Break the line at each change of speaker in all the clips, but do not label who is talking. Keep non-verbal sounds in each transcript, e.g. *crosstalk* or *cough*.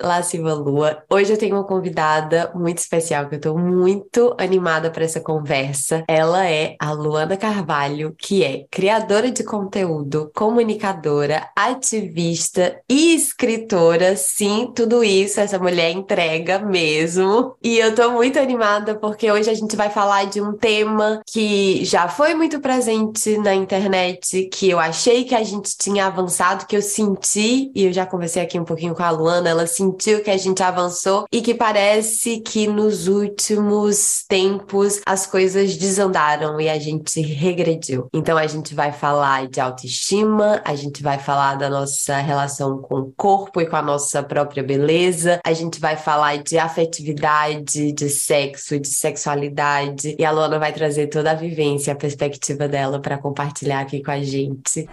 Lasciva Lua. Hoje eu tenho uma convidada muito especial, que eu tô muito animada para essa conversa. Ela é a Luana Carvalho, que é criadora de conteúdo, comunicadora, ativista e escritora. Sim, tudo isso essa mulher entrega mesmo. E eu tô muito animada porque hoje a gente vai falar de um tema que já foi muito presente na internet, que eu achei que a gente tinha avançado, que eu senti, e eu já conversei aqui um pouquinho com a Luana, ela sentiu sentiu que a gente avançou e que parece que nos últimos tempos as coisas desandaram e a gente regrediu. Então a gente vai falar de autoestima, a gente vai falar da nossa relação com o corpo e com a nossa própria beleza, a gente vai falar de afetividade, de sexo, de sexualidade e a Luana vai trazer toda a vivência, a perspectiva dela para compartilhar aqui com a gente.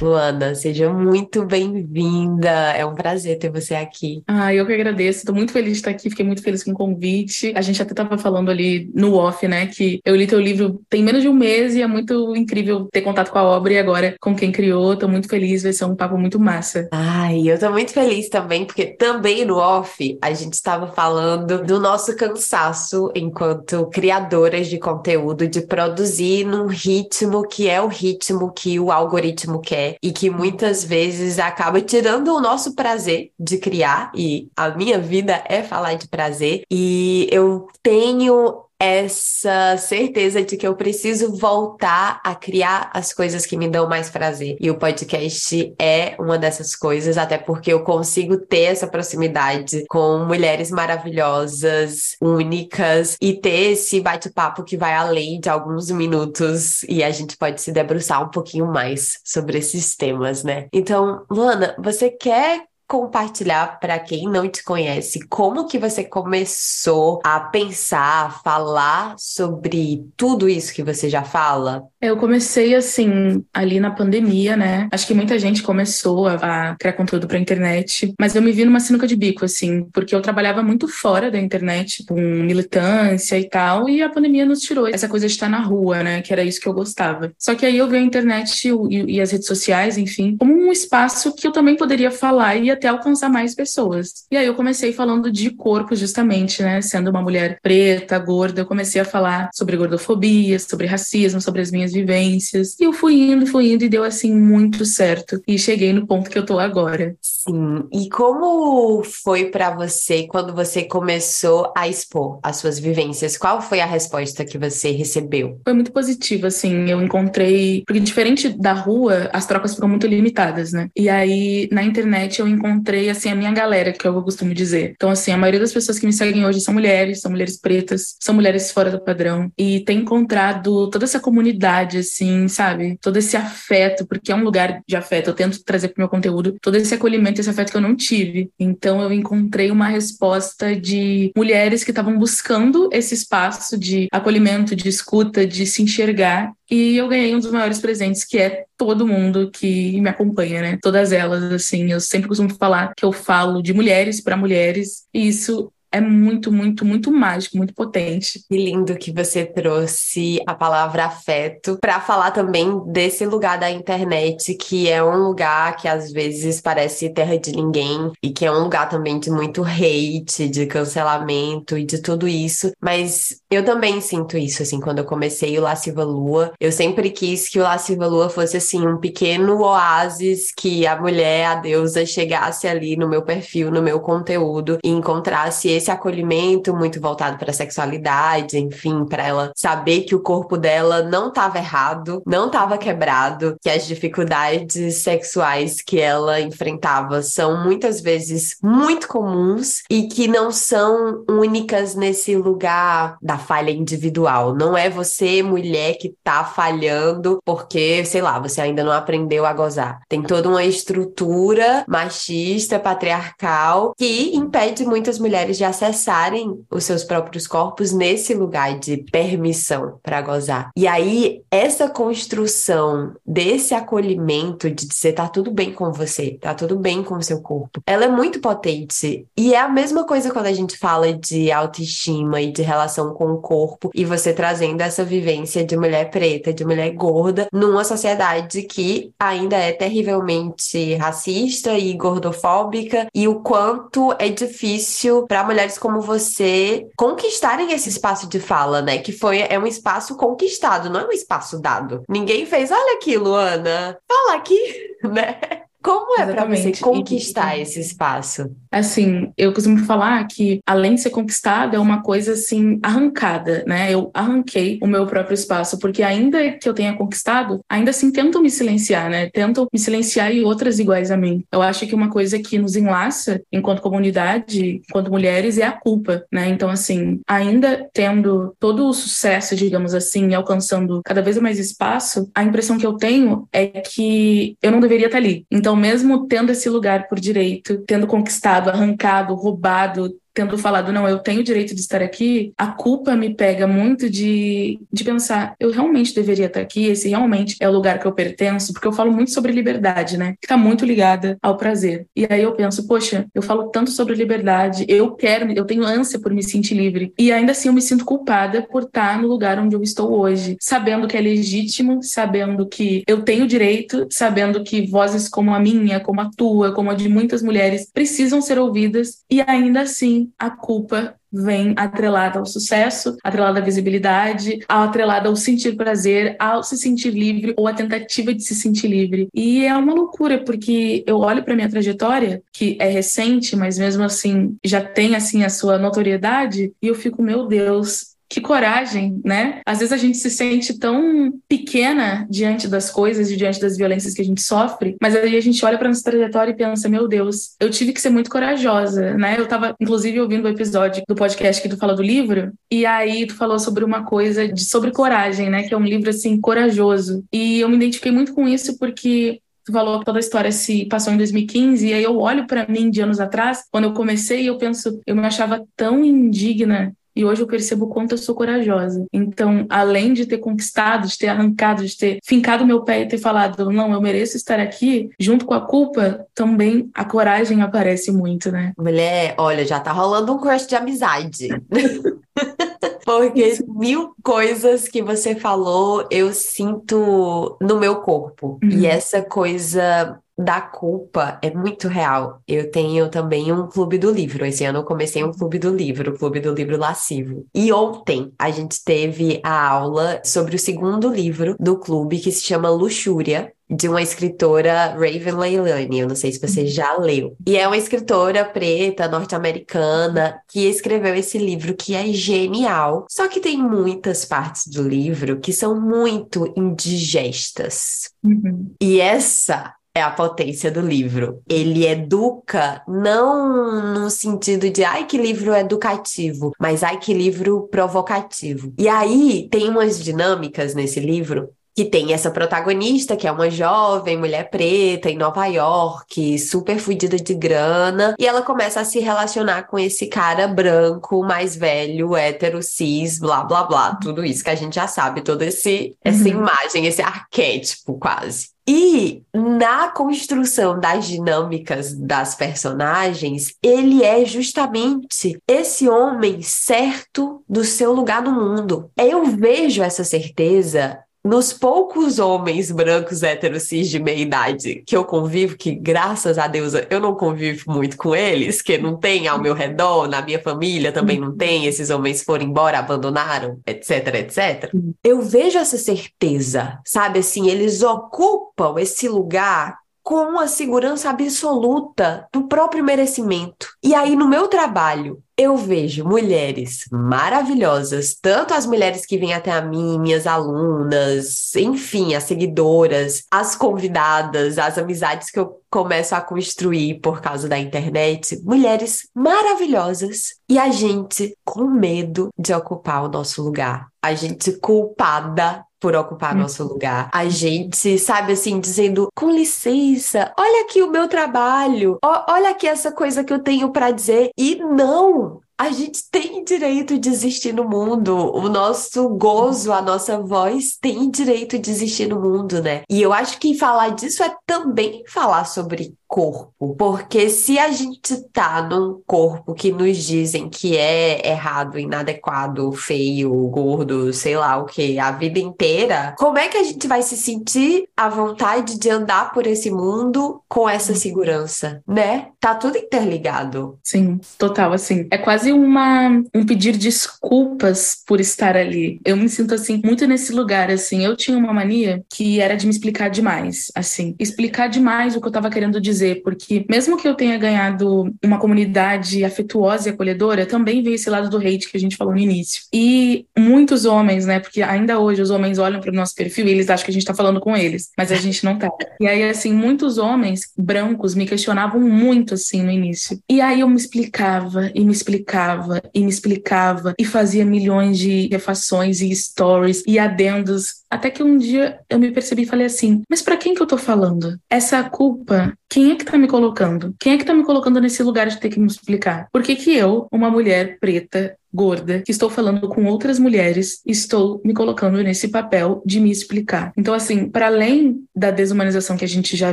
Luana, seja muito bem-vinda. É um prazer ter você aqui.
Ah, eu que agradeço. Estou muito feliz de estar aqui. Fiquei muito feliz com o convite. A gente até estava falando ali no off, né, que eu li teu livro tem menos de um mês e é muito incrível ter contato com a obra e agora com quem criou. Estou muito feliz. Vai ser um papo muito massa.
Ai, eu estou muito feliz também, porque também no off a gente estava falando do nosso cansaço enquanto criadoras de conteúdo, de produzir num ritmo que é o ritmo que o algoritmo quer e que muitas vezes acaba tirando o nosso prazer de criar, e a minha vida é falar de prazer, e eu tenho essa certeza de que eu preciso voltar a criar as coisas que me dão mais prazer. E o podcast é uma dessas coisas, até porque eu consigo ter essa proximidade com mulheres maravilhosas, únicas, e ter esse bate-papo que vai além de alguns minutos e a gente pode se debruçar um pouquinho mais sobre esses temas, né? Então, Luana, você quer compartilhar para quem não te conhece como que você começou a pensar, a falar sobre tudo isso que você já fala?
Eu comecei assim, ali na pandemia, né? Acho que muita gente começou a, a criar conteúdo pra internet, mas eu me vi numa sinuca de bico, assim, porque eu trabalhava muito fora da internet, com militância e tal, e a pandemia nos tirou essa coisa de estar na rua, né? Que era isso que eu gostava. Só que aí eu vi a internet e, e as redes sociais, enfim, como um espaço que eu também poderia falar e até alcançar mais pessoas. E aí eu comecei falando de corpo, justamente, né? Sendo uma mulher preta, gorda, eu comecei a falar sobre gordofobia, sobre racismo, sobre as minhas vivências. E eu fui indo, fui indo e deu assim muito certo. E cheguei no ponto que eu tô agora.
Sim. E como foi para você quando você começou a expor as suas vivências? Qual foi a resposta que você recebeu?
Foi muito positiva, assim. Eu encontrei. Porque diferente da rua, as trocas ficam muito limitadas, né? E aí na internet eu encontrei, assim, a minha galera, que eu costumo dizer. Então, assim, a maioria das pessoas que me seguem hoje são mulheres, são mulheres pretas, são mulheres fora do padrão. E tem encontrado toda essa comunidade assim, sabe? Todo esse afeto, porque é um lugar de afeto. Eu tento trazer pro meu conteúdo todo esse acolhimento, esse afeto que eu não tive. Então eu encontrei uma resposta de mulheres que estavam buscando esse espaço de acolhimento, de escuta, de se enxergar. E eu ganhei um dos maiores presentes, que é todo mundo que me acompanha, né? Todas elas, assim. Eu sempre costumo falar que eu falo de mulheres para mulheres. E isso é muito, muito, muito mágico, muito potente.
Que lindo que você trouxe a palavra afeto para falar também desse lugar da internet, que é um lugar que às vezes parece terra de ninguém e que é um lugar também de muito hate, de cancelamento e de tudo isso. Mas eu também sinto isso, assim, quando eu comecei o Lasciva Lua, eu sempre quis que o Lasciva Lua fosse, assim, um pequeno oásis que a mulher, a deusa, chegasse ali no meu perfil, no meu conteúdo e encontrasse esse acolhimento muito voltado para a sexualidade, enfim, para ela saber que o corpo dela não estava errado, não estava quebrado, que as dificuldades sexuais que ela enfrentava são muitas vezes muito comuns e que não são únicas nesse lugar da falha individual. Não é você, mulher, que tá falhando porque, sei lá, você ainda não aprendeu a gozar. Tem toda uma estrutura machista, patriarcal, que impede muitas mulheres de acessarem os seus próprios corpos nesse lugar de permissão para gozar. E aí, essa construção desse acolhimento de dizer tá tudo bem com você, tá tudo bem com o seu corpo, ela é muito potente. E é a mesma coisa quando a gente fala de autoestima e de relação com o corpo, e você trazendo essa vivência de mulher preta, de mulher gorda, numa sociedade que ainda é terrivelmente racista e gordofóbica, e o quanto é difícil para mulheres como você conquistarem esse espaço de fala, né? Que foi é um espaço conquistado, não é um espaço dado. Ninguém fez, olha aqui, Luana, fala aqui, *laughs* né? Como é para você conquistar e, esse espaço?
Assim, eu costumo falar que além de ser conquistada, é uma coisa assim arrancada, né? Eu arranquei o meu próprio espaço, porque ainda que eu tenha conquistado, ainda assim tentam me silenciar, né? Tentam me silenciar e outras iguais a mim. Eu acho que uma coisa que nos enlaça enquanto comunidade, enquanto mulheres, é a culpa, né? Então, assim, ainda tendo todo o sucesso, digamos assim, e alcançando cada vez mais espaço, a impressão que eu tenho é que eu não deveria estar ali. Então, mesmo tendo esse lugar por direito, tendo conquistado, arrancado, roubado, tendo falado, não, eu tenho direito de estar aqui, a culpa me pega muito de, de pensar, eu realmente deveria estar aqui, esse realmente é o lugar que eu pertenço, porque eu falo muito sobre liberdade, né? Que tá muito ligada ao prazer. E aí eu penso, poxa, eu falo tanto sobre liberdade, eu quero, eu tenho ânsia por me sentir livre. E ainda assim eu me sinto culpada por estar no lugar onde eu estou hoje, sabendo que é legítimo, sabendo que eu tenho direito, sabendo que vozes como a minha, como a tua, como a de muitas mulheres precisam ser ouvidas e ainda assim a culpa vem atrelada ao sucesso, atrelada à visibilidade, atrelada ao sentir prazer, ao se sentir livre ou a tentativa de se sentir livre. E é uma loucura porque eu olho para minha trajetória, que é recente, mas mesmo assim já tem assim a sua notoriedade, e eu fico, meu Deus, que coragem, né? Às vezes a gente se sente tão pequena diante das coisas e diante das violências que a gente sofre, mas aí a gente olha para nossa trajetória e pensa: meu Deus, eu tive que ser muito corajosa, né? Eu tava, inclusive, ouvindo o episódio do podcast que tu falou do livro, e aí tu falou sobre uma coisa de, sobre coragem, né? Que é um livro, assim, corajoso. E eu me identifiquei muito com isso porque Tu falou que toda a história se passou em 2015, e aí eu olho para mim de anos atrás, quando eu comecei, eu penso, eu me achava tão indigna e hoje eu percebo o quanto eu sou corajosa. Então, além de ter conquistado, de ter arrancado, de ter fincado meu pé e ter falado, não, eu mereço estar aqui, junto com a culpa, também a coragem aparece muito, né?
Mulher, olha, já tá rolando um crush de amizade. *laughs* Porque mil coisas que você falou eu sinto no meu corpo. Uhum. E essa coisa da culpa é muito real. Eu tenho também um clube do livro. Esse ano eu comecei um clube do livro, o clube do livro lascivo. E ontem a gente teve a aula sobre o segundo livro do clube que se chama Luxúria, de uma escritora Raven Leilani, eu não sei se você uhum. já leu. E é uma escritora preta, norte-americana, que escreveu esse livro que é genial. Só que tem muitas partes do livro que são muito indigestas. Uhum. E essa é a potência do livro. Ele educa não no sentido de ai que livro educativo, mas ai que livro provocativo. E aí tem umas dinâmicas nesse livro que tem essa protagonista, que é uma jovem mulher preta em Nova York, super fodida de grana, e ela começa a se relacionar com esse cara branco, mais velho, hétero, cis, blá blá blá, tudo isso que a gente já sabe, toda esse, essa uhum. imagem, esse arquétipo quase. E na construção das dinâmicas das personagens, ele é justamente esse homem certo do seu lugar no mundo. Eu vejo essa certeza nos poucos homens brancos héteros cis de meia idade que eu convivo, que graças a Deus eu não convivo muito com eles, que não tem ao meu redor, na minha família também não tem, esses homens foram embora, abandonaram, etc, etc. Eu vejo essa certeza, sabe assim, eles ocupam esse lugar com a segurança absoluta do próprio merecimento. E aí, no meu trabalho, eu vejo mulheres maravilhosas, tanto as mulheres que vêm até a mim, minhas alunas, enfim, as seguidoras, as convidadas, as amizades que eu começo a construir por causa da internet, mulheres maravilhosas. E a gente com medo de ocupar o nosso lugar, a gente culpada por ocupar hum. nosso lugar. A gente, sabe assim, dizendo: com licença, olha aqui o meu trabalho, olha aqui essa coisa que eu tenho para dizer. E não, A gente tem direito de existir no mundo. O nosso gozo, a nossa voz tem direito de existir no mundo, né? E eu acho que falar disso é também falar sobre corpo. Porque se a gente tá num corpo que nos dizem que é errado, inadequado, feio, gordo, sei lá o que, a vida inteira, como é que a gente vai se sentir à vontade de andar por esse mundo com essa segurança, né? Tá tudo interligado.
Sim, total, assim. É quase uma, um pedir desculpas por estar ali. Eu me sinto, assim, muito nesse lugar, assim. Eu tinha uma mania que era de me explicar demais, assim. Explicar demais o que eu tava querendo dizer porque mesmo que eu tenha ganhado uma comunidade afetuosa e acolhedora, também veio esse lado do hate que a gente falou no início. E muitos homens, né, porque ainda hoje os homens olham para o nosso perfil e eles acham que a gente tá falando com eles, mas a gente não tá. E aí, assim, muitos homens brancos me questionavam muito, assim, no início. E aí eu me explicava, e me explicava, e me explicava, e fazia milhões de refações e stories e adendos até que um dia eu me percebi e falei assim: mas para quem que eu tô falando? Essa culpa, quem é que tá me colocando? Quem é que tá me colocando nesse lugar de ter que me explicar? Por que que eu, uma mulher preta, gorda, que estou falando com outras mulheres, estou me colocando nesse papel de me explicar. Então, assim, para além da desumanização que a gente já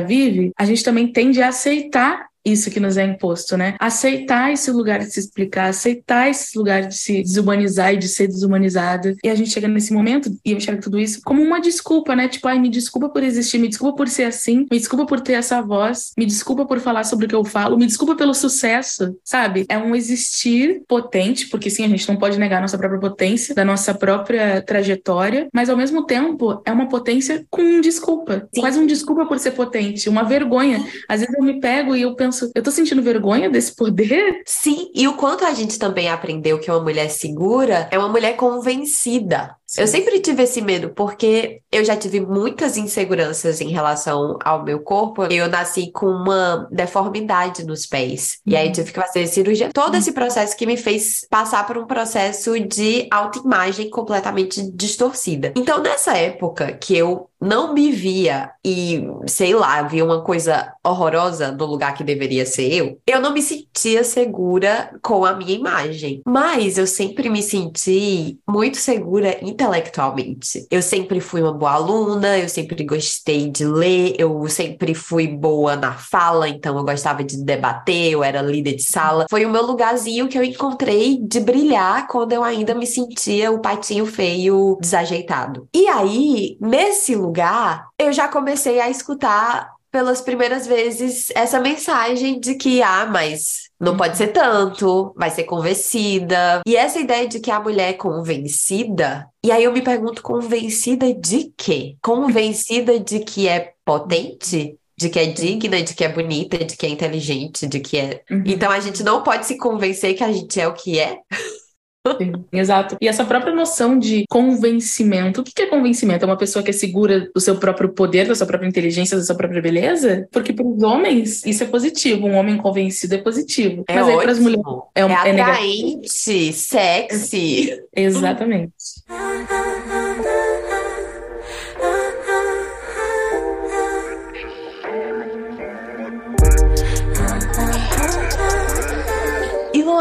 vive, a gente também tende a aceitar isso que nos é imposto, né? Aceitar esse lugar de se explicar, aceitar esse lugar de se desumanizar e de ser desumanizada. E a gente chega nesse momento e eu enxergo tudo isso como uma desculpa, né? Tipo, ai, me desculpa por existir, me desculpa por ser assim, me desculpa por ter essa voz, me desculpa por falar sobre o que eu falo, me desculpa pelo sucesso, sabe? É um existir potente, porque sim, a gente não pode negar a nossa própria potência, da nossa própria trajetória, mas ao mesmo tempo é uma potência com desculpa. Sim. Quase um desculpa por ser potente, uma vergonha. Às vezes eu me pego e eu penso penso, eu tô sentindo vergonha desse poder?
Sim, e o quanto a gente também aprendeu que uma mulher segura é uma mulher convencida. Sim. Eu sempre tive esse medo, porque eu já tive muitas inseguranças em relação ao meu corpo. Eu nasci com uma deformidade nos pés. Uhum. E aí uhum. tive que fazer cirurgia. Todo esse processo que me fez passar por um processo de autoimagem completamente distorcida. Então, nessa época que eu não me via e, sei lá, via uma coisa horrorosa no lugar que deveria ser eu, eu não me sentia segura com a minha imagem. Mas eu sempre me senti muito segura intelectualmente. Eu sempre fui uma boa aluna, eu sempre gostei de ler, eu sempre fui boa na fala, então eu gostava de debater, eu era líder de sala. Foi o meu lugarzinho que eu encontrei de brilhar quando eu ainda me sentia o patinho feio desajeitado. E aí, nesse lugar, lugar, eu já comecei a escutar pelas primeiras vezes essa mensagem de que, ah, mas não pode ser tanto, vai ser convencida. E essa ideia de que a mulher é convencida, e aí eu me pergunto, convencida de quê? Convencida de que é potente? De que é digna, de que é bonita, de que é inteligente, de que é. Uhum. Então a gente não pode se convencer que a gente é o que é.
Sim, *laughs* exato. E essa própria noção de convencimento. O que é convencimento? É uma pessoa que é segura do seu próprio poder, da sua própria inteligência, da sua própria beleza? Porque para os homens isso é positivo. Um homem convencido é positivo.
É Mas aí para as mulheres é, um, é, é atraente, sexy. *laughs*
Exatamente. *laughs*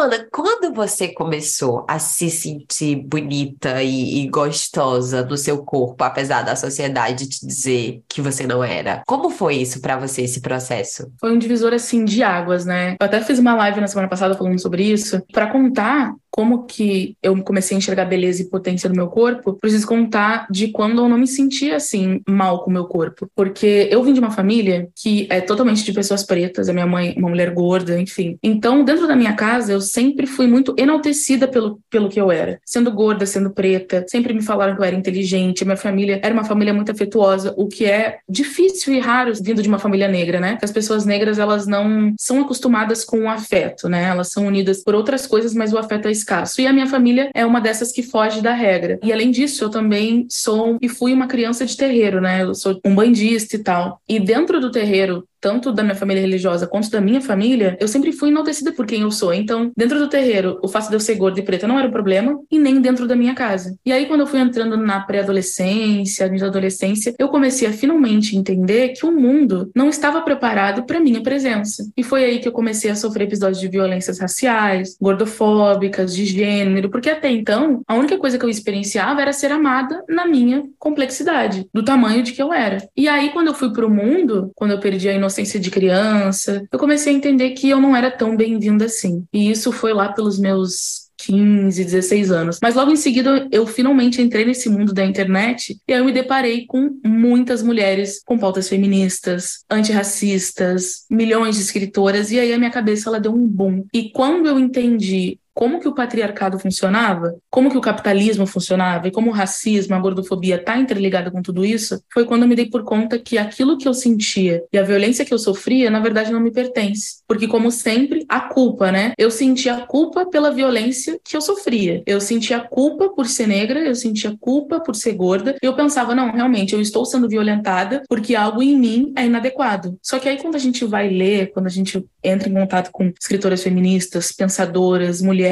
Luana, quando você começou a se sentir bonita e, e, gostosa no seu corpo, apesar da sociedade te dizer que você não era? Como foi isso para você, esse processo?
Foi um divisor assim de águas, né? Eu até fiz uma live na semana passada falando sobre isso, para contar como que eu comecei a enxergar beleza e potência no meu corpo, preciso contar de quando eu não me sentia assim mal com o meu corpo. Porque eu vim de uma família que é totalmente de pessoas pretas, a minha mãe uma mulher gorda, enfim. Então, dentro da minha casa, eu sempre fui muito enaltecida pelo, pelo que eu era. Sendo gorda, sendo preta, sempre me falaram que eu era inteligente, minha família era uma família muito afetuosa, o que é difícil e raro vindo de uma família negra, né? As pessoas negras, elas não são acostumadas com o afeto, né? Elas são unidas por outras coisas, mas o afeto é escasso. E a minha família é uma dessas que foge da regra. E além disso, eu também sou e fui uma criança de terreiro, né? Eu sou um bandista e tal. E dentro do terreiro, tanto da minha família religiosa quanto da minha família, eu sempre fui enaltecida por quem eu sou. Então, dentro do terreiro, o fato de eu ser gorda e preta não era um problema, e nem dentro da minha casa. E aí, quando eu fui entrando na pré-adolescência, na adolescência, eu comecei a finalmente entender que o mundo não estava preparado para minha presença. E foi aí que eu comecei a sofrer episódios de violências raciais, gordofóbicas, de gênero, porque até então, a única coisa que eu experienciava era ser amada na minha complexidade, do tamanho de que eu era. E aí, quando eu fui pro mundo, quando eu perdi a inocência de criança, eu comecei a entender que eu não era tão bem-vinda assim. E isso foi lá pelos meus 15, 16 anos. Mas logo em seguida eu finalmente entrei nesse mundo da internet e aí eu me deparei com muitas mulheres com pautas feministas, antirracistas, milhões de escritoras e aí a minha cabeça ela deu um boom. E quando eu entendi como que o patriarcado funcionava, como que o capitalismo funcionava e como o racismo, a gordofobia está interligada com tudo isso, foi quando eu me dei por conta que aquilo que eu sentia e a violência que eu sofria, na verdade, não me pertence. Porque, como sempre, a culpa, né? Eu sentia a culpa pela violência que eu sofria. Eu sentia a culpa por ser negra, eu sentia a culpa por ser gorda. E eu pensava, não, realmente, eu estou sendo violentada porque algo em mim é inadequado. Só que aí, quando a gente vai ler, quando a gente entra em contato com escritoras feministas, pensadoras, mulheres,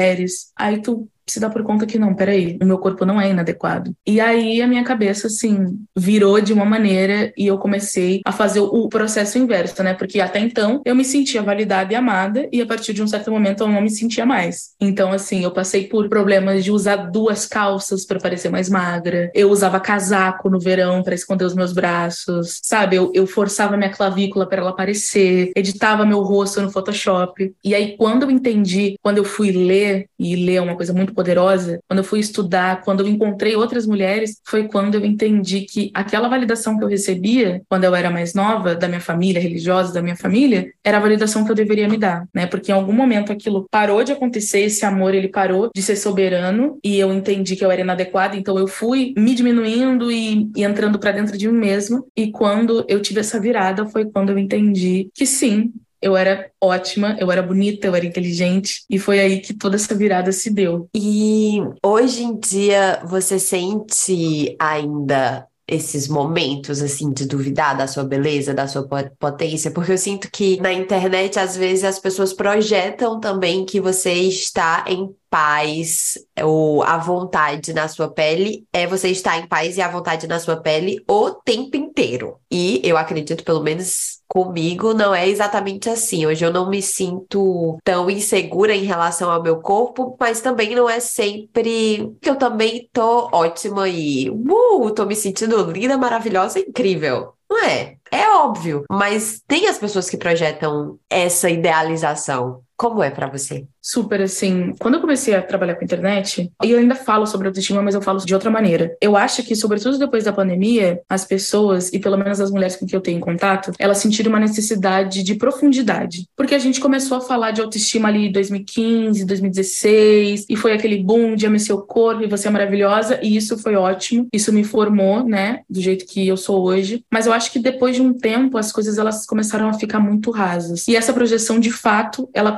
aí tu se dá por conta que não, peraí, o meu corpo não é inadequado. E aí a minha cabeça, assim, virou de uma maneira e eu comecei a fazer o processo inverso, né? Porque até então eu me sentia validada e amada e a partir de um certo momento eu não me sentia mais. Então, assim, eu passei por problemas de usar duas calças para parecer mais magra, eu usava casaco no verão para esconder os meus braços, sabe? Eu, eu forçava minha clavícula para ela aparecer, editava meu rosto no Photoshop. E aí, quando eu entendi, quando eu fui ler, e ler é uma coisa muito poderosa, quando eu fui estudar, quando eu encontrei outras mulheres, foi quando eu entendi que aquela validação que eu recebia quando eu era mais nova, da minha família religiosa, da minha família, era a validação que eu deveria me dar, né? Porque em algum momento aquilo parou de acontecer, esse amor ele parou de ser soberano e eu entendi que eu era inadequada, então eu fui me diminuindo e, e entrando para dentro de mim mesma. E quando eu tive essa virada foi quando eu entendi que sim, eu era ótima, eu era bonita, eu era inteligente, e foi aí que toda essa virada se deu.
E hoje em dia você sente ainda esses momentos assim de duvidar da sua beleza, da sua potência, porque eu sinto que na internet às vezes as pessoas projetam também que você está em paz ou a vontade na sua pele é você estar em paz e a vontade na sua pele o tempo inteiro. E eu acredito, pelo menos comigo, não é exatamente assim. Hoje eu não me sinto tão insegura em relação ao meu corpo, mas também não é sempre que eu também tô ótima e uh, tô me sentindo linda, maravilhosa, incrível. Não é? É óbvio, mas tem as pessoas que projetam essa idealização. Como é para você?
super assim. Quando eu comecei a trabalhar com internet, e eu ainda falo sobre autoestima, mas eu falo de outra maneira. Eu acho que, sobretudo depois da pandemia, as pessoas, e pelo menos as mulheres com quem eu tenho contato, elas sentiram uma necessidade de profundidade. Porque a gente começou a falar de autoestima ali em 2015, 2016, e foi aquele boom de ame seu corpo e você é maravilhosa, e isso foi ótimo. Isso me formou, né, do jeito que eu sou hoje. Mas eu acho que depois de um tempo, as coisas elas começaram a ficar muito rasas. E essa projeção, de fato, ela.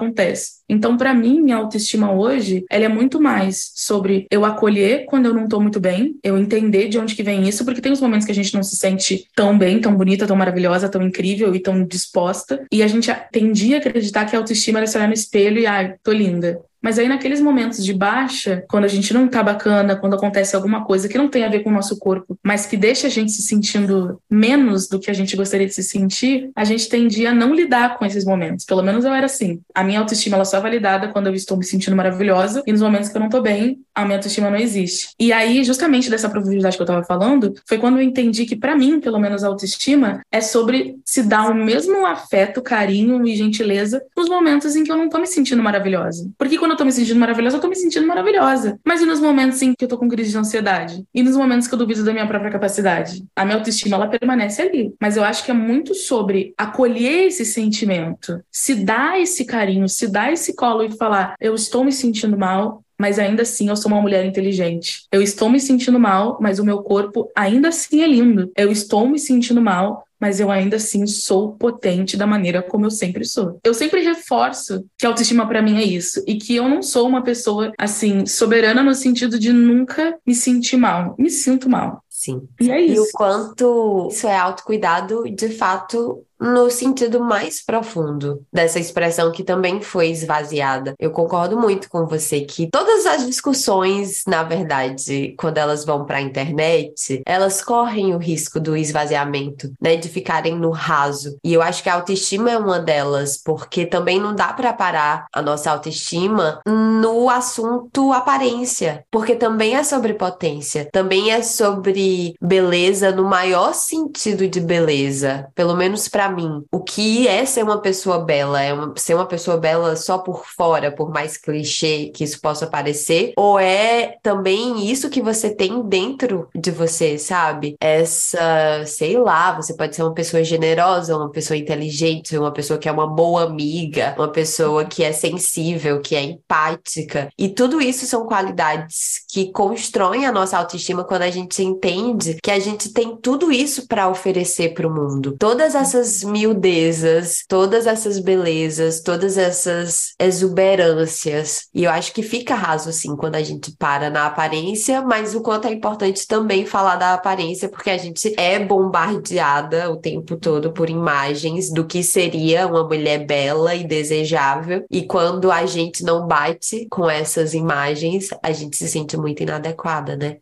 Então, para mim, minha autoestima hoje, ela é muito mais sobre eu acolher quando eu não tô muito bem, eu entender de onde que vem isso, porque tem os momentos que a gente não se sente tão bem, tão bonita, tão maravilhosa, tão incrível e tão disposta, e a gente tendia a acreditar que a autoestima era se olhar no espelho e, ai, ah, tô linda. Mas aí, naqueles momentos de baixa, quando a gente não tá bacana, quando acontece alguma coisa que não tem a ver com o nosso corpo, mas que deixa a gente se sentindo menos do que a gente gostaria de se sentir, a gente tendia a não lidar com esses momentos. Pelo menos eu era assim. A minha autoestima ela só é validada quando eu estou me sentindo maravilhosa, e nos momentos que eu não tô bem, a minha autoestima não existe. E aí, justamente dessa profundidade que eu tava falando, foi quando eu entendi que, para mim, pelo menos, a autoestima é sobre se dar o mesmo afeto, carinho e gentileza nos momentos em que eu não tô me sentindo maravilhosa. Porque quando eu tô me sentindo maravilhosa, eu tô me sentindo maravilhosa. Mas e nos momentos em que eu tô com crise de ansiedade? E nos momentos que eu duvido da minha própria capacidade? A minha autoestima, ela permanece ali. Mas eu acho que é muito sobre acolher esse sentimento, se dar esse carinho, se dar esse colo e falar: eu estou me sentindo mal, mas ainda assim eu sou uma mulher inteligente. Eu estou me sentindo mal, mas o meu corpo ainda assim é lindo. Eu estou me sentindo mal, mas eu ainda assim sou potente da maneira como eu sempre sou. Eu sempre reforço que autoestima para mim é isso e que eu não sou uma pessoa assim soberana no sentido de nunca me sentir mal. Me sinto mal.
Sim.
E é isso.
E o quanto isso é autocuidado, de fato, no sentido mais profundo dessa expressão que também foi esvaziada. Eu concordo muito com você que todas as discussões, na verdade, quando elas vão para a internet, elas correm o risco do esvaziamento, né, de ficarem no raso. E eu acho que a autoestima é uma delas, porque também não dá para parar a nossa autoestima no assunto aparência, porque também é sobre potência, também é sobre beleza no maior sentido de beleza, pelo menos para mim. O que é ser uma pessoa bela? É uma, ser uma pessoa bela só por fora, por mais clichê que isso possa parecer? Ou é também isso que você tem dentro de você, sabe? Essa, sei lá, você pode ser uma pessoa generosa, uma pessoa inteligente, uma pessoa que é uma boa amiga, uma pessoa que é sensível, que é empática. E tudo isso são qualidades que constroem a nossa autoestima quando a gente entende que a gente tem tudo isso para oferecer para o mundo. Todas essas miudezas, todas essas belezas, todas essas exuberâncias. E eu acho que fica raso assim quando a gente para na aparência, mas o quanto é importante também falar da aparência, porque a gente é bombardeada o tempo todo por imagens do que seria uma mulher bela e desejável. E quando a gente não bate com essas imagens, a gente se sente muito inadequada, né?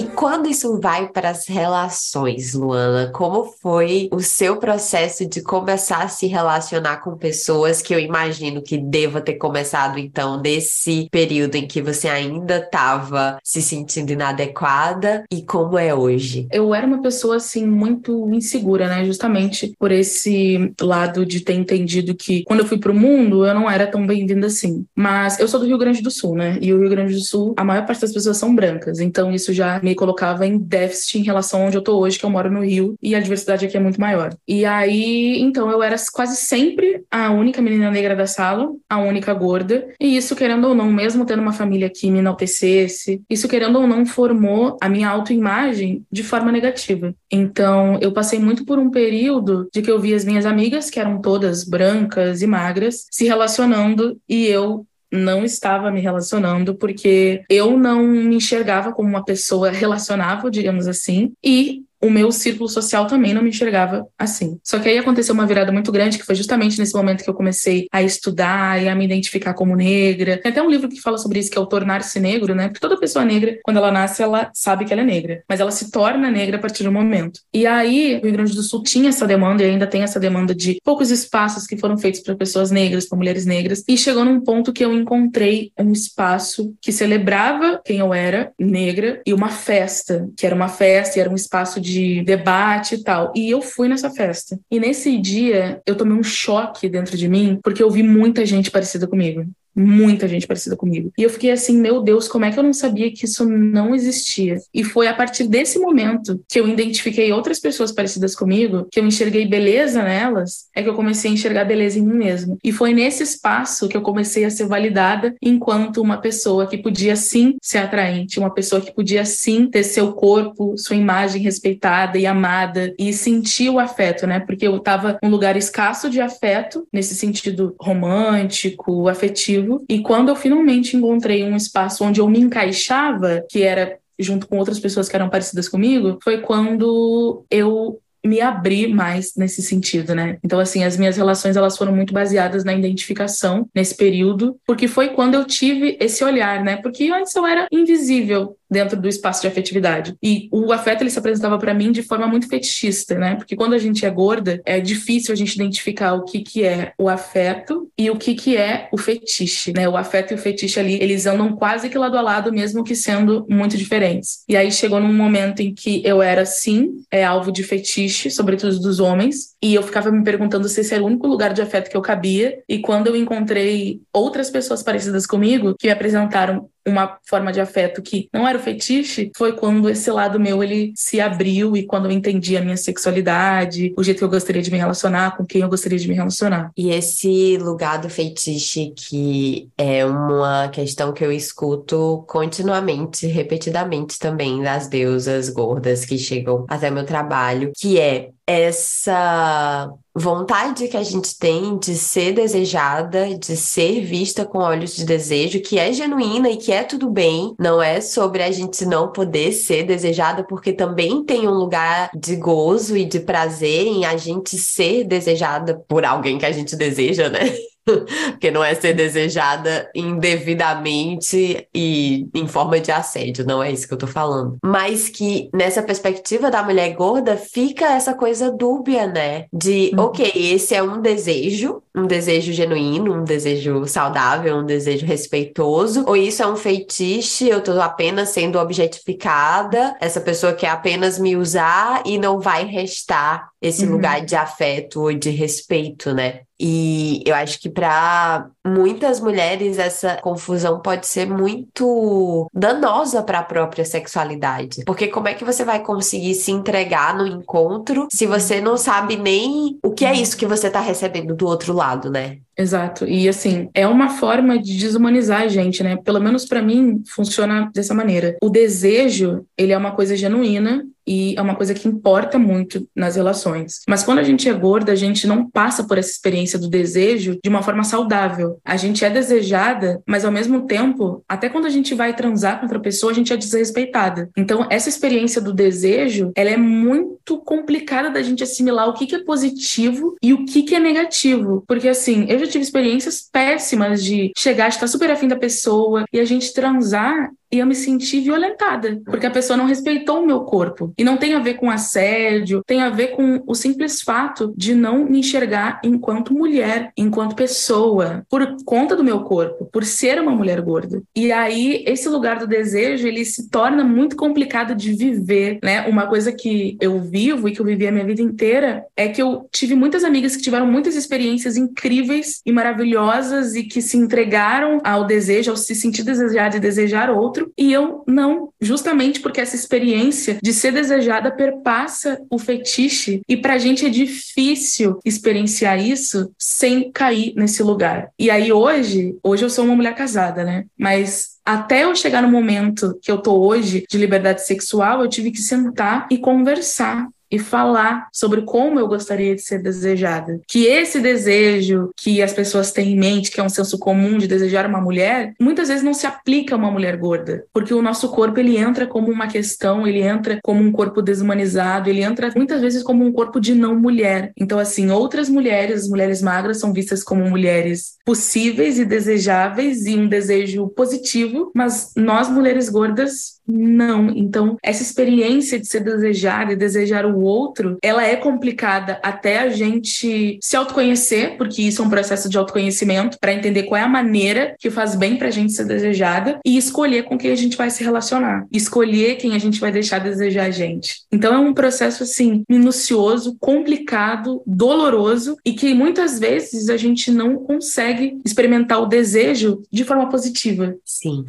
E quando isso vai para as relações, Luana, como foi o seu processo de começar a se relacionar com pessoas que eu imagino que deva ter começado então nesse período em que você ainda estava se sentindo inadequada e como é hoje?
Eu era uma pessoa assim muito insegura, né? Justamente por esse lado de ter entendido que quando eu fui para o mundo eu não era tão bem-vinda assim. Mas eu sou do Rio Grande do Sul, né? E o Rio Grande do Sul, a maior parte das pessoas são brancas, então isso já me me colocava em déficit em relação a onde eu tô hoje, que eu moro no Rio, e a diversidade aqui é muito maior. E aí, então, eu era quase sempre a única menina negra da sala, a única gorda, e isso, querendo ou não, mesmo tendo uma família que me enaltecesse, isso, querendo ou não, formou a minha autoimagem de forma negativa. Então, eu passei muito por um período de que eu via as minhas amigas, que eram todas brancas e magras, se relacionando e eu não estava me relacionando porque eu não me enxergava como uma pessoa relacionável, digamos assim, e o meu círculo social também não me enxergava assim. Só que aí aconteceu uma virada muito grande, que foi justamente nesse momento que eu comecei a estudar e a me identificar como negra. Tem até um livro que fala sobre isso, que é o Tornar-se Negro, né? Porque toda pessoa negra, quando ela nasce, ela sabe que ela é negra, mas ela se torna negra a partir do momento. E aí, o Rio Grande do Sul tinha essa demanda e ainda tem essa demanda de poucos espaços que foram feitos para pessoas negras, para mulheres negras, e chegou num ponto que eu encontrei um espaço que celebrava quem eu era, negra, e uma festa, que era uma festa e era um espaço de de debate e tal. E eu fui nessa festa. E nesse dia eu tomei um choque dentro de mim, porque eu vi muita gente parecida comigo muita gente parecida comigo. E eu fiquei assim, meu Deus, como é que eu não sabia que isso não existia? E foi a partir desse momento que eu identifiquei outras pessoas parecidas comigo, que eu enxerguei beleza nelas, é que eu comecei a enxergar beleza em mim mesmo. E foi nesse espaço que eu comecei a ser validada enquanto uma pessoa que podia sim ser atraente, uma pessoa que podia sim ter seu corpo, sua imagem respeitada e amada e sentir o afeto, né? Porque eu tava num lugar escasso de afeto, nesse sentido romântico, afetivo e quando eu finalmente encontrei um espaço onde eu me encaixava, que era junto com outras pessoas que eram parecidas comigo, foi quando eu me abrir mais nesse sentido, né? Então, assim, as minhas relações elas foram muito baseadas na identificação nesse período, porque foi quando eu tive esse olhar, né? Porque antes eu era invisível dentro do espaço de afetividade. E o afeto ele se apresentava para mim de forma muito fetichista, né? Porque quando a gente é gorda, é difícil a gente identificar o que que é o afeto e o que que é o fetiche, né? O afeto e o fetiche ali, eles andam quase que lado a lado, mesmo que sendo muito diferentes. E aí chegou num momento em que eu era sim, é alvo de fetiche, sobretudo dos homens, e eu ficava me perguntando se esse era o único lugar de afeto que eu cabia. E quando eu encontrei outras pessoas parecidas comigo que me apresentaram uma forma de afeto que não era o fetiche, foi quando esse lado meu ele se abriu e quando eu entendi a minha sexualidade, o jeito que eu gostaria de me relacionar, com quem eu gostaria de me relacionar.
E esse lugar do fetiche que é uma questão que eu escuto continuamente, repetidamente também das deusas gordas que chegam até meu trabalho, que é essa vontade que a gente tem de ser desejada, de ser vista com olhos de desejo, que é genuína e que é tudo bem, não é sobre a gente não poder ser desejada, porque também tem um lugar de gozo e de prazer em a gente ser desejada por alguém que a gente deseja, né? *laughs* Porque não é ser desejada indevidamente e em forma de assédio, não é isso que eu tô falando. Mas que nessa perspectiva da mulher gorda fica essa coisa dúbia, né? De, uhum. ok, esse é um desejo, um desejo genuíno, um desejo saudável, um desejo respeitoso, ou isso é um feitiço, eu tô apenas sendo objetificada, essa pessoa quer apenas me usar e não vai restar esse uhum. lugar de afeto ou de respeito, né? E eu acho que para muitas mulheres essa confusão pode ser muito danosa para a própria sexualidade. Porque como é que você vai conseguir se entregar no encontro se você não sabe nem o que é isso que você está recebendo do outro lado, né?
Exato. E assim, é uma forma de desumanizar a gente, né? Pelo menos para mim funciona dessa maneira. O desejo, ele é uma coisa genuína e é uma coisa que importa muito nas relações. Mas quando a gente é gorda, a gente não passa por essa experiência do desejo de uma forma saudável. A gente é desejada, mas ao mesmo tempo, até quando a gente vai transar com outra pessoa, a gente é desrespeitada. Então, essa experiência do desejo, ela é muito complicada da gente assimilar o que, que é positivo e o que, que é negativo. Porque assim, eu já tive experiências péssimas de chegar, estar super afim da pessoa e a gente transar e eu me senti violentada, porque a pessoa não respeitou o meu corpo. E não tem a ver com assédio, tem a ver com o simples fato de não me enxergar enquanto mulher, enquanto pessoa, por conta do meu corpo, por ser uma mulher gorda. E aí esse lugar do desejo, ele se torna muito complicado de viver, né? Uma coisa que eu vivo e que eu vivi a minha vida inteira é que eu tive muitas amigas que tiveram muitas experiências incríveis e maravilhosas e que se entregaram ao desejo, ao se sentir desejada e desejar outro outro e eu não, justamente porque essa experiência de ser desejada perpassa o fetiche e pra gente é difícil experienciar isso sem cair nesse lugar. E aí hoje, hoje eu sou uma mulher casada, né? Mas até eu chegar no momento que eu tô hoje de liberdade sexual, eu tive que sentar e conversar e falar sobre como eu gostaria de ser desejada. Que esse desejo que as pessoas têm em mente, que é um senso comum de desejar uma mulher, muitas vezes não se aplica a uma mulher gorda, porque o nosso corpo ele entra como uma questão, ele entra como um corpo desumanizado, ele entra muitas vezes como um corpo de não mulher. Então assim, outras mulheres, as mulheres magras são vistas como mulheres possíveis e desejáveis e um desejo positivo, mas nós mulheres gordas não. Então, essa experiência de ser desejada e desejar o outro, ela é complicada até a gente se autoconhecer, porque isso é um processo de autoconhecimento, para entender qual é a maneira que faz bem pra gente ser desejada e escolher com quem a gente vai se relacionar. Escolher quem a gente vai deixar desejar a gente. Então, é um processo, assim, minucioso, complicado, doloroso e que muitas vezes a gente não consegue experimentar o desejo de forma positiva.
Sim.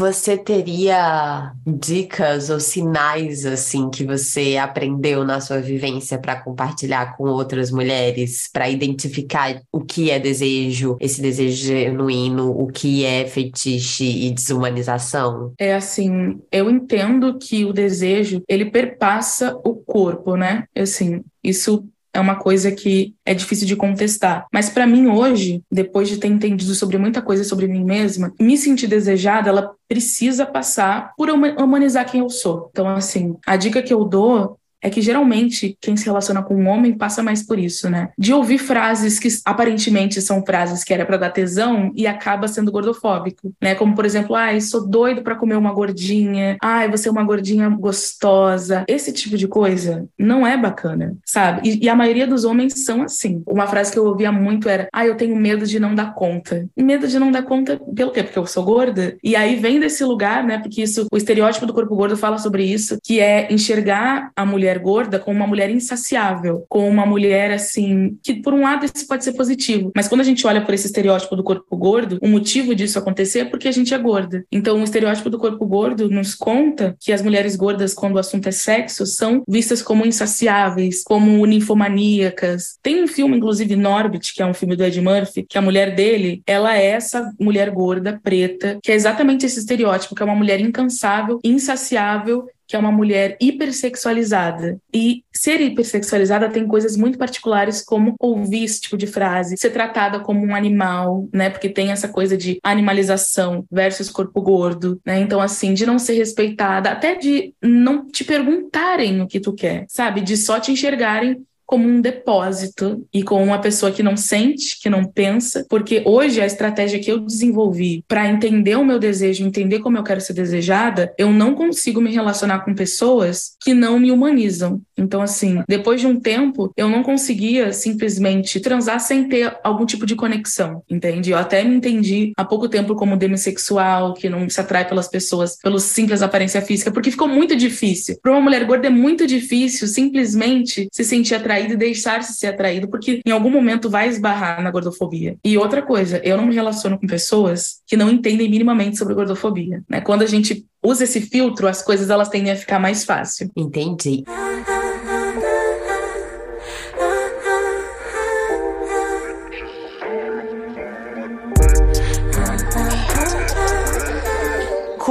Você teria dicas ou sinais assim que você aprendeu na sua vivência para compartilhar com outras mulheres, para identificar o que é desejo, esse desejo genuíno, o que é fetiche e desumanização?
É assim, eu entendo que o desejo, ele perpassa o corpo, né? Assim, isso é uma coisa que é difícil de contestar. Mas para mim hoje, depois de ter entendido sobre muita coisa sobre mim mesma, me sentir desejada, ela precisa passar por humanizar quem eu sou. Então assim, a dica que eu dou é que geralmente quem se relaciona com um homem passa mais por isso, né? De ouvir frases que aparentemente são frases que era para dar tesão e acaba sendo gordofóbico, né? Como por exemplo, ai, sou doido para comer uma gordinha, ai, você é uma gordinha gostosa. Esse tipo de coisa não é bacana, sabe? E, e a maioria dos homens são assim. Uma frase que eu ouvia muito era, ai, eu tenho medo de não dar conta. Medo de não dar conta pelo quê? Porque eu sou gorda? E aí vem desse lugar, né? Porque isso, o estereótipo do corpo gordo fala sobre isso, que é enxergar a mulher mulher gorda como uma mulher insaciável, como uma mulher assim, que por um lado isso pode ser positivo, mas quando a gente olha por esse estereótipo do corpo gordo, o motivo disso acontecer é porque a gente é gorda. Então, o estereótipo do corpo gordo nos conta que as mulheres gordas, quando o assunto é sexo, são vistas como insaciáveis, como ninfomaníacas. Tem um filme, inclusive, Norbit, que é um filme do Ed Murphy, que a mulher dele, ela é essa mulher gorda, preta, que é exatamente esse estereótipo, que é uma mulher incansável, insaciável que é uma mulher hipersexualizada. E ser hipersexualizada tem coisas muito particulares, como ouvir esse tipo de frase, ser tratada como um animal, né? Porque tem essa coisa de animalização versus corpo gordo, né? Então, assim, de não ser respeitada, até de não te perguntarem o que tu quer, sabe? De só te enxergarem como um depósito e com uma pessoa que não sente, que não pensa, porque hoje a estratégia que eu desenvolvi para entender o meu desejo, entender como eu quero ser desejada, eu não consigo me relacionar com pessoas que não me humanizam. Então, assim, depois de um tempo, eu não conseguia simplesmente transar sem ter algum tipo de conexão, entende? Eu até me entendi há pouco tempo como demissexual, que não se atrai pelas pessoas pelo simples aparência física, porque ficou muito difícil. Para uma mulher gorda é muito difícil simplesmente se sentir atraída atraído e deixar-se ser atraído, porque em algum momento vai esbarrar na gordofobia. E outra coisa, eu não me relaciono com pessoas que não entendem minimamente sobre gordofobia. Né? Quando a gente usa esse filtro, as coisas elas tendem a ficar mais fácil.
Entendi.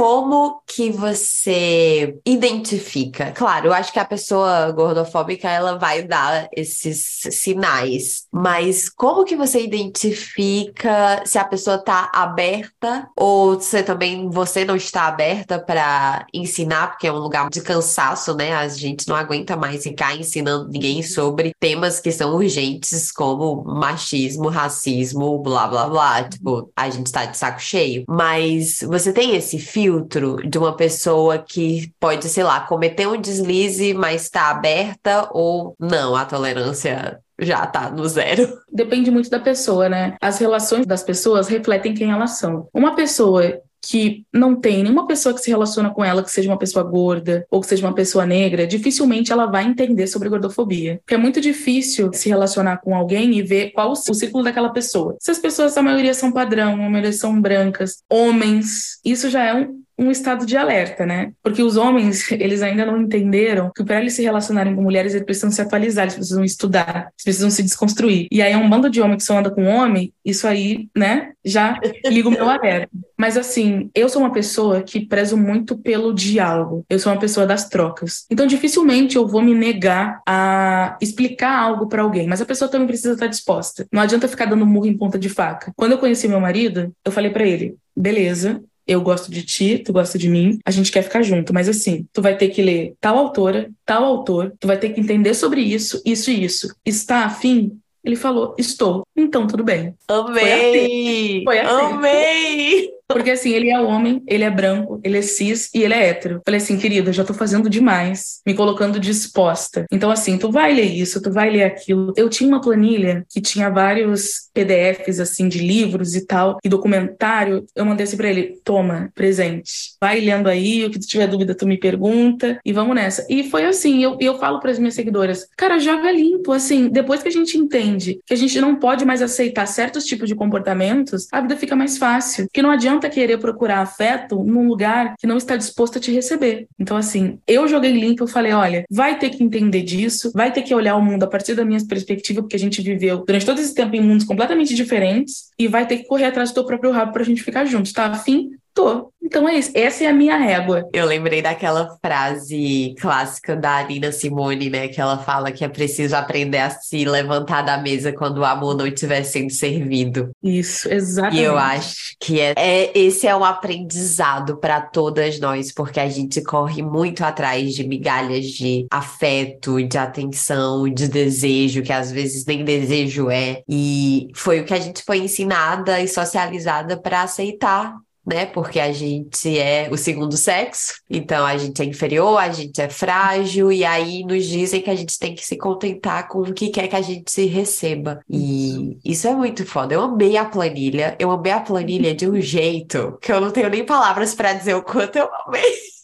como que você identifica? Claro, eu acho que a pessoa gordofóbica ela vai dar esses sinais, mas como que você identifica se a pessoa está aberta ou se também você não está aberta para ensinar, porque é um lugar de cansaço, né? A gente não aguenta mais ficar ensinando ninguém sobre temas que são urgentes como machismo, racismo, blá blá blá. Tipo, a gente está de saco cheio. Mas você tem esse filtro de uma pessoa que pode, sei lá, cometer um deslize, mas está aberta ou não, a tolerância já tá no zero.
Depende muito da pessoa, né? As relações das pessoas refletem quem elas são. Uma pessoa que não tem nenhuma pessoa que se relaciona com ela que seja uma pessoa gorda ou que seja uma pessoa negra, dificilmente ela vai entender sobre gordofobia. Porque é muito difícil se relacionar com alguém e ver qual o círculo daquela pessoa. Se as pessoas, a maioria são padrão, a maioria são brancas, homens, isso já é um, um estado de alerta, né? Porque os homens, *laughs* eles ainda não entenderam que para eles se relacionarem com mulheres, eles precisam se atualizar, eles precisam estudar, eles precisam se desconstruir. E aí é um bando de homem que só anda com homem, isso aí, né, já *laughs* liga o meu alerta. Mas assim, eu sou uma pessoa que prezo muito pelo diálogo. Eu sou uma pessoa das trocas. Então, dificilmente eu vou me negar a explicar algo para alguém, mas a pessoa também precisa estar disposta. Não adianta ficar dando murro em ponta de faca. Quando eu conheci meu marido, eu falei para ele: beleza, eu gosto de ti, tu gosta de mim, a gente quer ficar junto. Mas assim, tu vai ter que ler tal autora, tal autor, tu vai ter que entender sobre isso, isso e isso. Está afim? Ele falou, estou. Então, tudo bem.
Amei! *laughs* Foi assim. Foi assim. Amei! *laughs*
Porque assim, ele é homem, ele é branco, ele é cis e ele é hétero. Falei assim, querida, já tô fazendo demais, me colocando disposta. Então, assim, tu vai ler isso, tu vai ler aquilo. Eu tinha uma planilha que tinha vários PDFs, assim, de livros e tal, e documentário. Eu mandei assim pra ele: toma, presente. Vai lendo aí, o que tu tiver dúvida, tu me pergunta e vamos nessa. E foi assim, eu, eu falo para as minhas seguidoras, cara, joga limpo, assim, depois que a gente entende que a gente não pode mais aceitar certos tipos de comportamentos, a vida fica mais fácil. Que não adianta adianta querer procurar afeto num lugar que não está disposto a te receber. Então, assim, eu joguei limpo, eu falei: olha, vai ter que entender disso, vai ter que olhar o mundo a partir da minha perspectiva, porque a gente viveu durante todo esse tempo em mundos completamente diferentes, e vai ter que correr atrás do teu próprio rabo pra gente ficar juntos, tá afim? Tô. Então é isso. Essa é a minha régua.
Eu lembrei daquela frase clássica da Nina Simone, né? Que ela fala que é preciso aprender a se levantar da mesa quando o amor não estiver sendo servido.
Isso, exatamente.
E eu acho que é, é esse é um aprendizado para todas nós, porque a gente corre muito atrás de migalhas de afeto, de atenção, de desejo, que às vezes nem desejo é. E foi o que a gente foi ensinada e socializada para aceitar né? Porque a gente é o segundo sexo, então a gente é inferior, a gente é frágil, e aí nos dizem que a gente tem que se contentar com o que quer que a gente se receba. E isso é muito foda. Eu amei a planilha, eu amei a planilha de um jeito que eu não tenho nem palavras para dizer o quanto eu amei.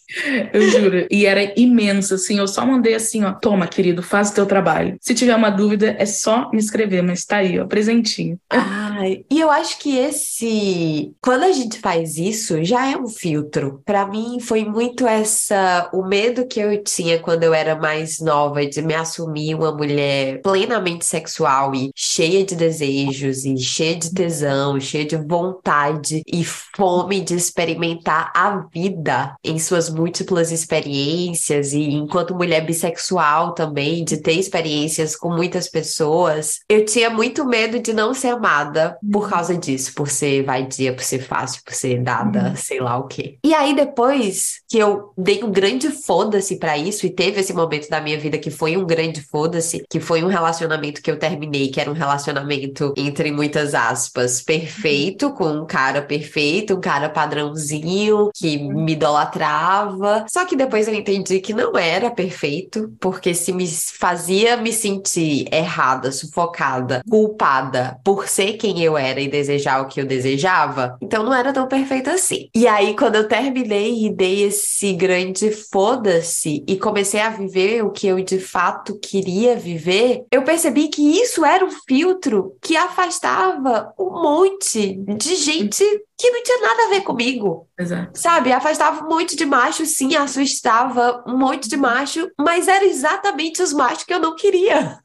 Eu juro. E era imenso, assim. Eu só mandei assim, ó. Toma, querido, faz o teu trabalho. Se tiver uma dúvida, é só me escrever, mas tá aí, ó, presentinho.
Ai, e eu acho que esse. Quando a gente faz isso, já é um filtro. Para mim, foi muito essa. O medo que eu tinha quando eu era mais nova de me assumir uma mulher plenamente sexual e cheia de desejos, e cheia de tesão, cheia de vontade e fome de experimentar a vida em suas múltiplas experiências e enquanto mulher bissexual também, de ter experiências com muitas pessoas, eu tinha muito medo de não ser amada por uhum. causa disso, por ser vadia, por ser fácil, por ser dada, uhum. sei lá o quê. E aí depois que eu dei um grande foda-se para isso e teve esse momento da minha vida que foi um grande foda-se, que foi um relacionamento que eu terminei, que era um relacionamento entre muitas aspas, perfeito, com um cara perfeito, um cara padrãozinho que me idolatrava só que depois eu entendi que não era perfeito, porque se me fazia me sentir errada, sufocada, culpada por ser quem eu era e desejar o que eu desejava, então não era tão perfeito assim. E aí, quando eu terminei e dei esse grande foda-se e comecei a viver o que eu de fato queria viver, eu percebi que isso era um filtro que afastava um monte de gente que não tinha nada a ver comigo.
Exato.
Sabe? Afastava um monte de macho, sim, assustava um monte de macho, mas era exatamente os machos que eu não queria.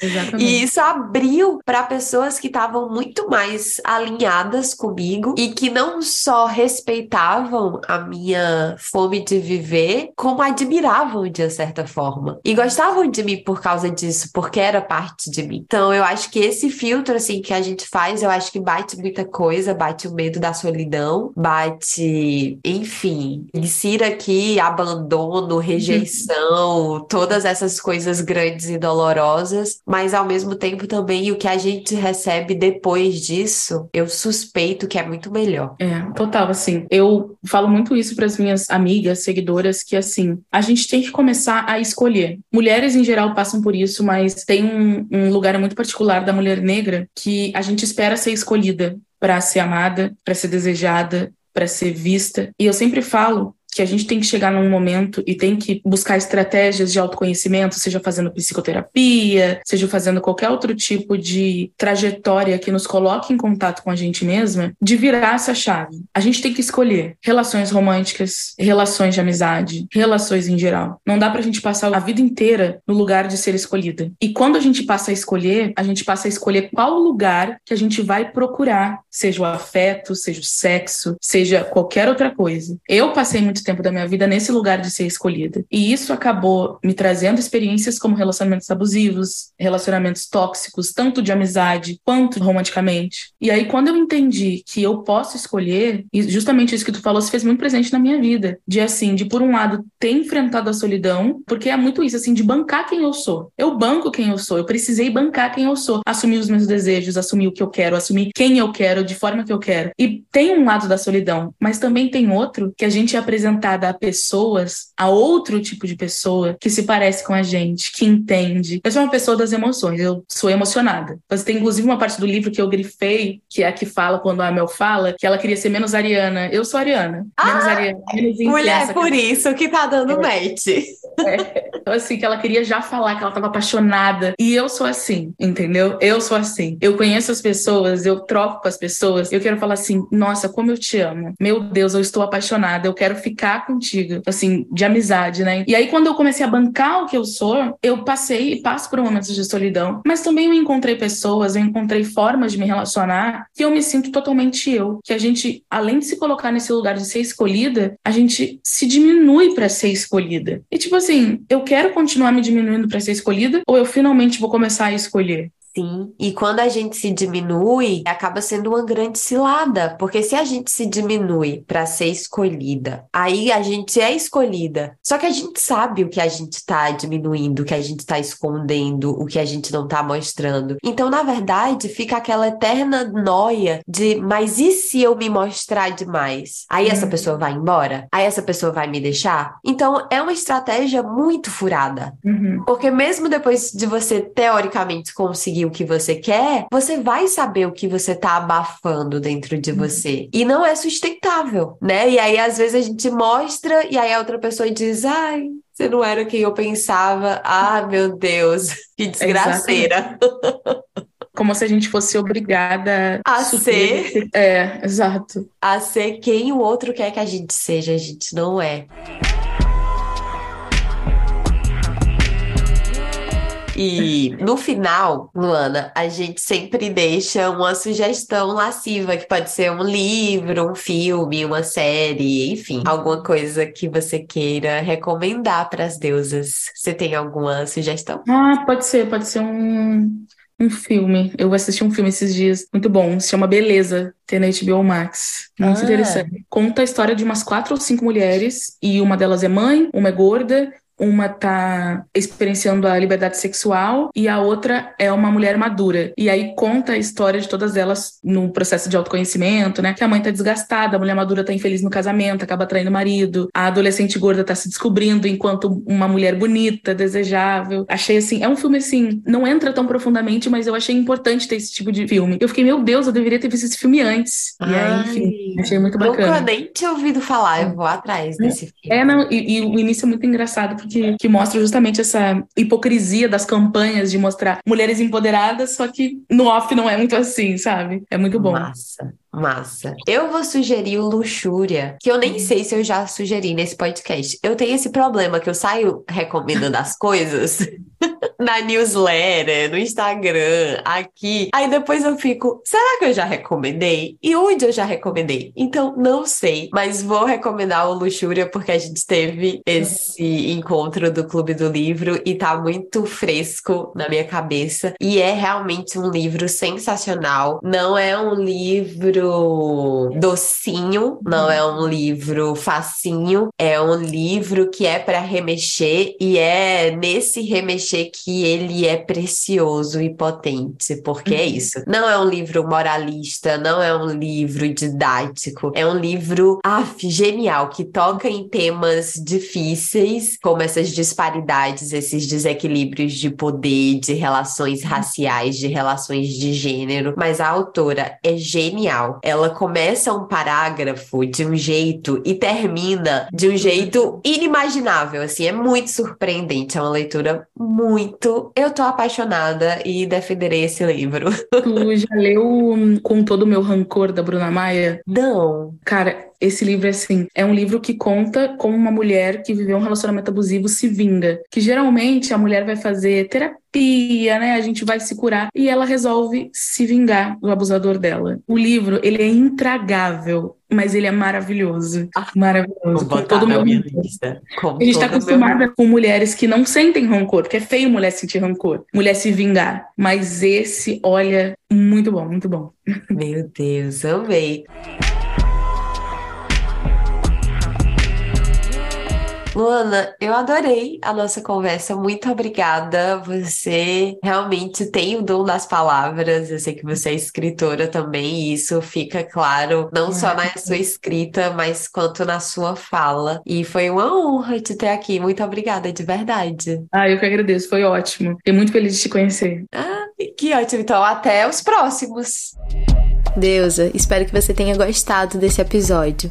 Exatamente.
E isso abriu para pessoas que estavam muito mais alinhadas comigo e que não só respeitavam a minha fome de viver, como admiravam de certa forma. E gostavam de mim por causa disso, porque era parte de mim. Então eu acho que esse filtro assim que a gente faz, eu acho que bate muita coisa, bate o medo da solidão, bate, enfim, insira aqui abandono, rejeição, todas essas coisas grandes e dolorosas mas ao mesmo tempo também o que a gente recebe depois disso, eu suspeito que é muito melhor.
É, total, assim. Eu falo muito isso para as minhas amigas, seguidoras, que assim, a gente tem que começar a escolher. Mulheres em geral passam por isso, mas tem um, um lugar muito particular da mulher negra que a gente espera ser escolhida para ser amada, para ser desejada, para ser vista. E eu sempre falo que a gente tem que chegar num momento e tem que buscar estratégias de autoconhecimento, seja fazendo psicoterapia, seja fazendo qualquer outro tipo de trajetória que nos coloque em contato com a gente mesma, de virar essa chave. A gente tem que escolher relações românticas, relações de amizade, relações em geral. Não dá pra gente passar a vida inteira no lugar de ser escolhida. E quando a gente passa a escolher, a gente passa a escolher qual lugar que a gente vai procurar, seja o afeto, seja o sexo, seja qualquer outra coisa. Eu passei muito tempo da minha vida nesse lugar de ser escolhida. E isso acabou me trazendo experiências como relacionamentos abusivos, relacionamentos tóxicos, tanto de amizade quanto romanticamente. E aí, quando eu entendi que eu posso escolher, e justamente isso que tu falou se fez muito presente na minha vida, de assim, de por um lado ter enfrentado a solidão, porque é muito isso, assim, de bancar quem eu sou. Eu banco quem eu sou, eu precisei bancar quem eu sou, assumir os meus desejos, assumir o que eu quero, assumir quem eu quero, de forma que eu quero. E tem um lado da solidão, mas também tem outro que a gente é apresenta apresentada a pessoas, a outro tipo de pessoa que se parece com a gente, que entende. Eu sou uma pessoa das emoções, eu sou emocionada. Mas tem inclusive uma parte do livro que eu grifei, que é a que fala quando a Mel fala, que ela queria ser menos ariana. Eu sou ariana.
Ah, menos ariana. Menos mulher, por que... isso que tá dando é. match.
É. Então, assim, que ela queria já falar que ela tava apaixonada. E eu sou assim, entendeu? Eu sou assim. Eu conheço as pessoas, eu troco com as pessoas, eu quero falar assim, nossa, como eu te amo. Meu Deus, eu estou apaixonada, eu quero ficar ficar contigo, assim, de amizade, né? E aí, quando eu comecei a bancar o que eu sou, eu passei e passo por momentos de solidão, mas também eu encontrei pessoas, eu encontrei formas de me relacionar que eu me sinto totalmente eu. Que a gente, além de se colocar nesse lugar de ser escolhida, a gente se diminui para ser escolhida. E tipo assim, eu quero continuar me diminuindo para ser escolhida ou eu finalmente vou começar a escolher?
Sim, e quando a gente se diminui, acaba sendo uma grande cilada, porque se a gente se diminui para ser escolhida, aí a gente é escolhida. Só que a gente sabe o que a gente está diminuindo, o que a gente está escondendo, o que a gente não está mostrando. Então, na verdade, fica aquela eterna noia de, mas e se eu me mostrar demais? Aí essa uhum. pessoa vai embora? Aí essa pessoa vai me deixar? Então, é uma estratégia muito furada. Uhum. Porque mesmo depois de você teoricamente conseguir o que você quer, você vai saber o que você tá abafando dentro de uhum. você. E não é sustentável, né? E aí, às vezes, a gente mostra e aí a outra pessoa diz: ai, você não era quem eu pensava. Ah, meu Deus, *laughs* que desgraceira.
Como se a gente fosse obrigada
a ser.
É, exato.
A ser quem o outro quer que a gente seja, a gente não é. E no final, Luana, a gente sempre deixa uma sugestão lasciva, que pode ser um livro, um filme, uma série, enfim, alguma coisa que você queira recomendar para as deusas. Você tem alguma sugestão?
Ah, pode ser, pode ser um um filme. Eu assisti um filme esses dias, muito bom. Se chama Beleza, tem na HBO Max. Muito ah. interessante. Conta a história de umas quatro ou cinco mulheres, e uma delas é mãe, uma é gorda, uma tá experienciando a liberdade sexual e a outra é uma mulher madura. E aí conta a história de todas elas no processo de autoconhecimento, né? Que a mãe tá desgastada, a mulher madura tá infeliz no casamento, acaba traindo o marido, a adolescente gorda tá se descobrindo enquanto uma mulher bonita, desejável. Achei assim, é um filme assim, não entra tão profundamente, mas eu achei importante ter esse tipo de filme. Eu fiquei, meu Deus, eu deveria ter visto esse filme antes. Ai, e aí, enfim, achei muito bacana.
Nunca nem tinha ouvido falar, eu vou atrás desse filme.
É, não, e, e o início é muito engraçado que, que mostra justamente essa hipocrisia das campanhas de mostrar mulheres empoderadas, só que no off não é muito assim, sabe? É muito bom.
Massa. Massa. Eu vou sugerir o Luxúria, que eu nem sei se eu já sugeri nesse podcast. Eu tenho esse problema que eu saio recomendando as coisas *laughs* na newsletter, no Instagram, aqui. Aí depois eu fico, será que eu já recomendei? E onde eu já recomendei? Então, não sei, mas vou recomendar o Luxúria porque a gente teve esse encontro do Clube do Livro e tá muito fresco na minha cabeça. E é realmente um livro sensacional. Não é um livro livro docinho, não é um livro facinho, é um livro que é para remexer e é nesse remexer que ele é precioso e potente, porque é uhum. isso. Não é um livro moralista, não é um livro didático, é um livro af, genial que toca em temas difíceis, como essas disparidades, esses desequilíbrios de poder, de relações raciais, de relações de gênero, mas a autora é genial ela começa um parágrafo de um jeito e termina de um jeito inimaginável, assim, é muito surpreendente, é uma leitura muito... Eu tô apaixonada e defenderei esse livro.
Tu já leu Com Todo o Meu Rancor, da Bruna Maia?
Não.
Cara, esse livro, assim, é um livro que conta como uma mulher que viveu um relacionamento abusivo se vinga. Que geralmente a mulher vai fazer terapia, né? A gente vai se curar e ela resolve se vingar do abusador dela. O livro, ele é intragável mas ele é maravilhoso. Ah, maravilhoso. Com todo meu lista. Com a gente está acostumada meu... com mulheres que não sentem rancor, porque é feio mulher sentir rancor, mulher se vingar. Mas esse, olha, muito bom, muito bom.
Meu Deus, amei. Luana, eu adorei a nossa conversa. Muito obrigada. Você realmente tem o dom das palavras. Eu sei que você é escritora também, e isso fica claro não só na sua escrita, mas quanto na sua fala. E foi uma honra te ter aqui. Muito obrigada, de verdade.
Ah, eu que agradeço. Foi ótimo. Fiquei muito feliz de te conhecer.
Ah, que ótimo. Então, até os próximos.
Deusa, espero que você tenha gostado desse episódio.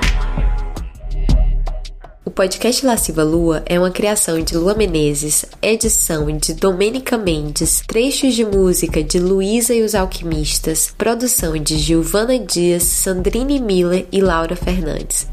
O podcast Lasciva Lua é uma criação de Lua Menezes, edição de Domênica Mendes, trechos de música de Luísa e os Alquimistas, produção de Gilvana Dias, Sandrine Miller e Laura Fernandes.